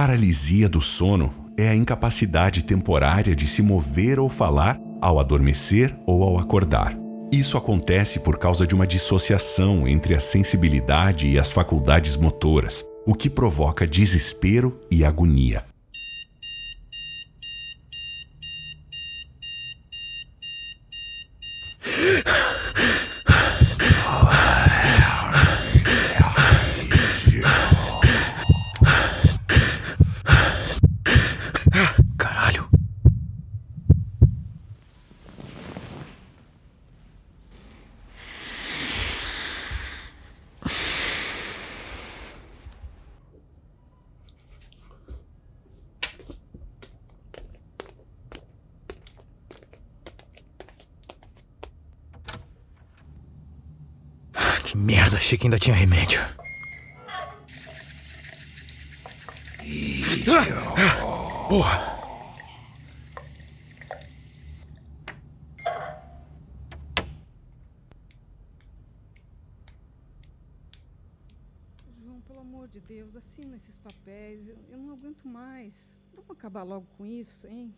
Paralisia do sono é a incapacidade temporária de se mover ou falar ao adormecer ou ao acordar. Isso acontece por causa de uma dissociação entre a sensibilidade e as faculdades motoras, o que provoca desespero e agonia. Que merda, achei que ainda tinha remédio. Ah! Porra! João, pelo amor de Deus, assina esses papéis. Eu, eu não aguento mais. Vamos acabar logo com isso, hein?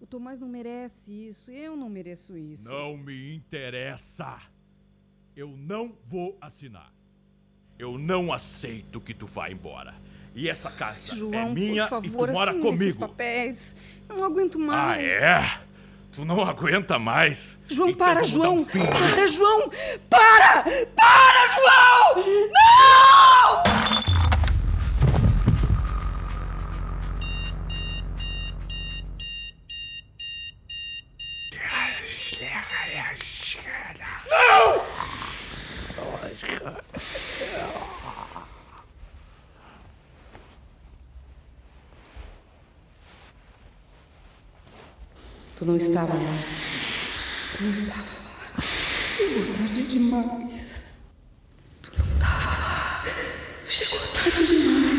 O Tomás não merece isso. Eu não mereço isso. Não me interessa. Eu não vou assinar. Eu não aceito que tu vá embora. E essa casa João, é minha por e favor, tu mora assina esses comigo. papéis. Eu não aguento Ah, mais. é? Tu não aguenta mais? João, Então para, João! um para. João! Para! Para, Tu não estava lá. Tu não estava lá. Chegou tarde demais. Tu não estava lá. Tu chegou tarde demais.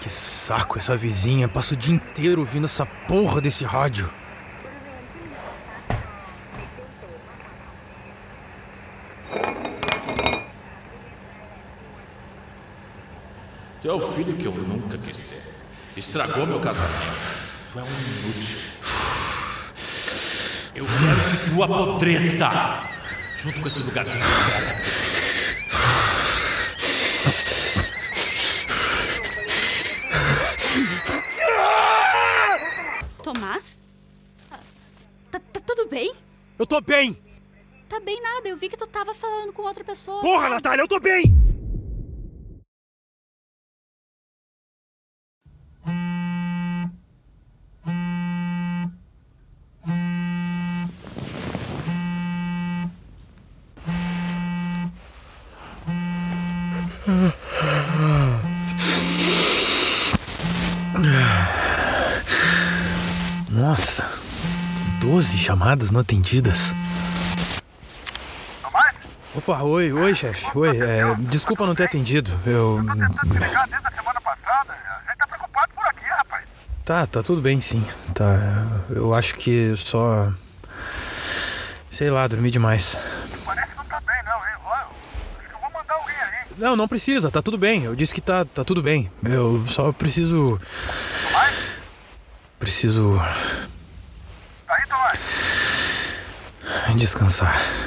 Que saco essa vizinha. Passa o dia inteiro ouvindo essa porra desse rádio. Tu é o filho que eu nunca quis ter. Estragou meu casamento. Tu é um inútil. Eu quero que tu apodreça. Junto com esse lugarzinho. Tomás? Tá, tá tudo bem? Eu tô bem! Tá bem nada, eu vi que tu tava falando com outra pessoa. Porra, Natália, eu tô bem! Nossa, 12 chamadas não atendidas. Opa, oi, oi, chefe. Oi, é, desculpa não ter atendido. Eu. Tá, tá tudo bem sim. Tá. Eu acho que só. Sei lá, dormi demais. Não, não precisa, tá tudo bem. Eu disse que tá, tá tudo bem. Eu só preciso. Preciso. Descansar.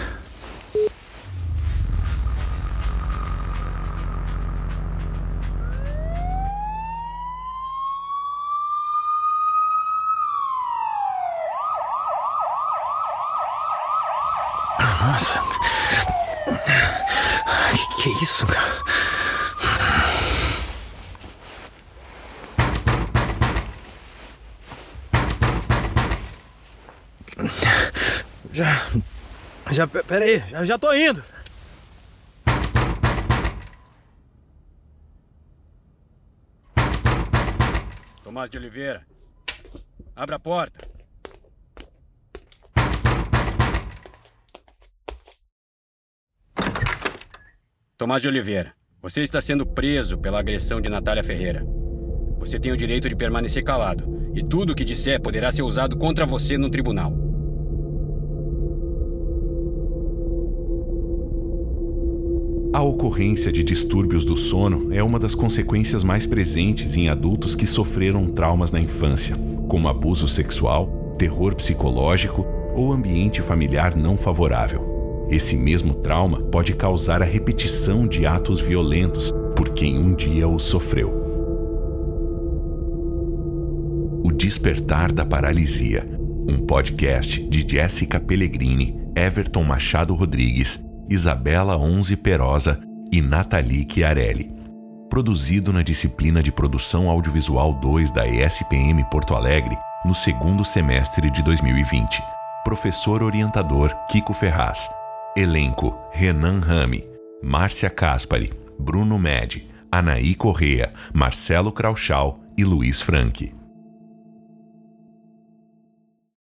Que isso, cara? Já. Já, peraí, já, já tô indo. Tomás de Oliveira. Abra a porta. Tomás de Oliveira, você está sendo preso pela agressão de Natália Ferreira. Você tem o direito de permanecer calado, e tudo o que disser poderá ser usado contra você no tribunal. A ocorrência de distúrbios do sono é uma das consequências mais presentes em adultos que sofreram traumas na infância, como abuso sexual, terror psicológico ou ambiente familiar não favorável. Esse mesmo trauma pode causar a repetição de atos violentos por quem um dia os sofreu. O Despertar da Paralisia, um podcast de Jéssica Pellegrini, Everton Machado Rodrigues Isabela Onze Perosa e Nathalie Chiarelli. Produzido na disciplina de Produção Audiovisual 2 da ESPM Porto Alegre no segundo semestre de 2020. Professor orientador Kiko Ferraz. Elenco: Renan Rame, Márcia Caspari, Bruno Med, Anaí Correa, Marcelo Krauchal e Luiz Franque.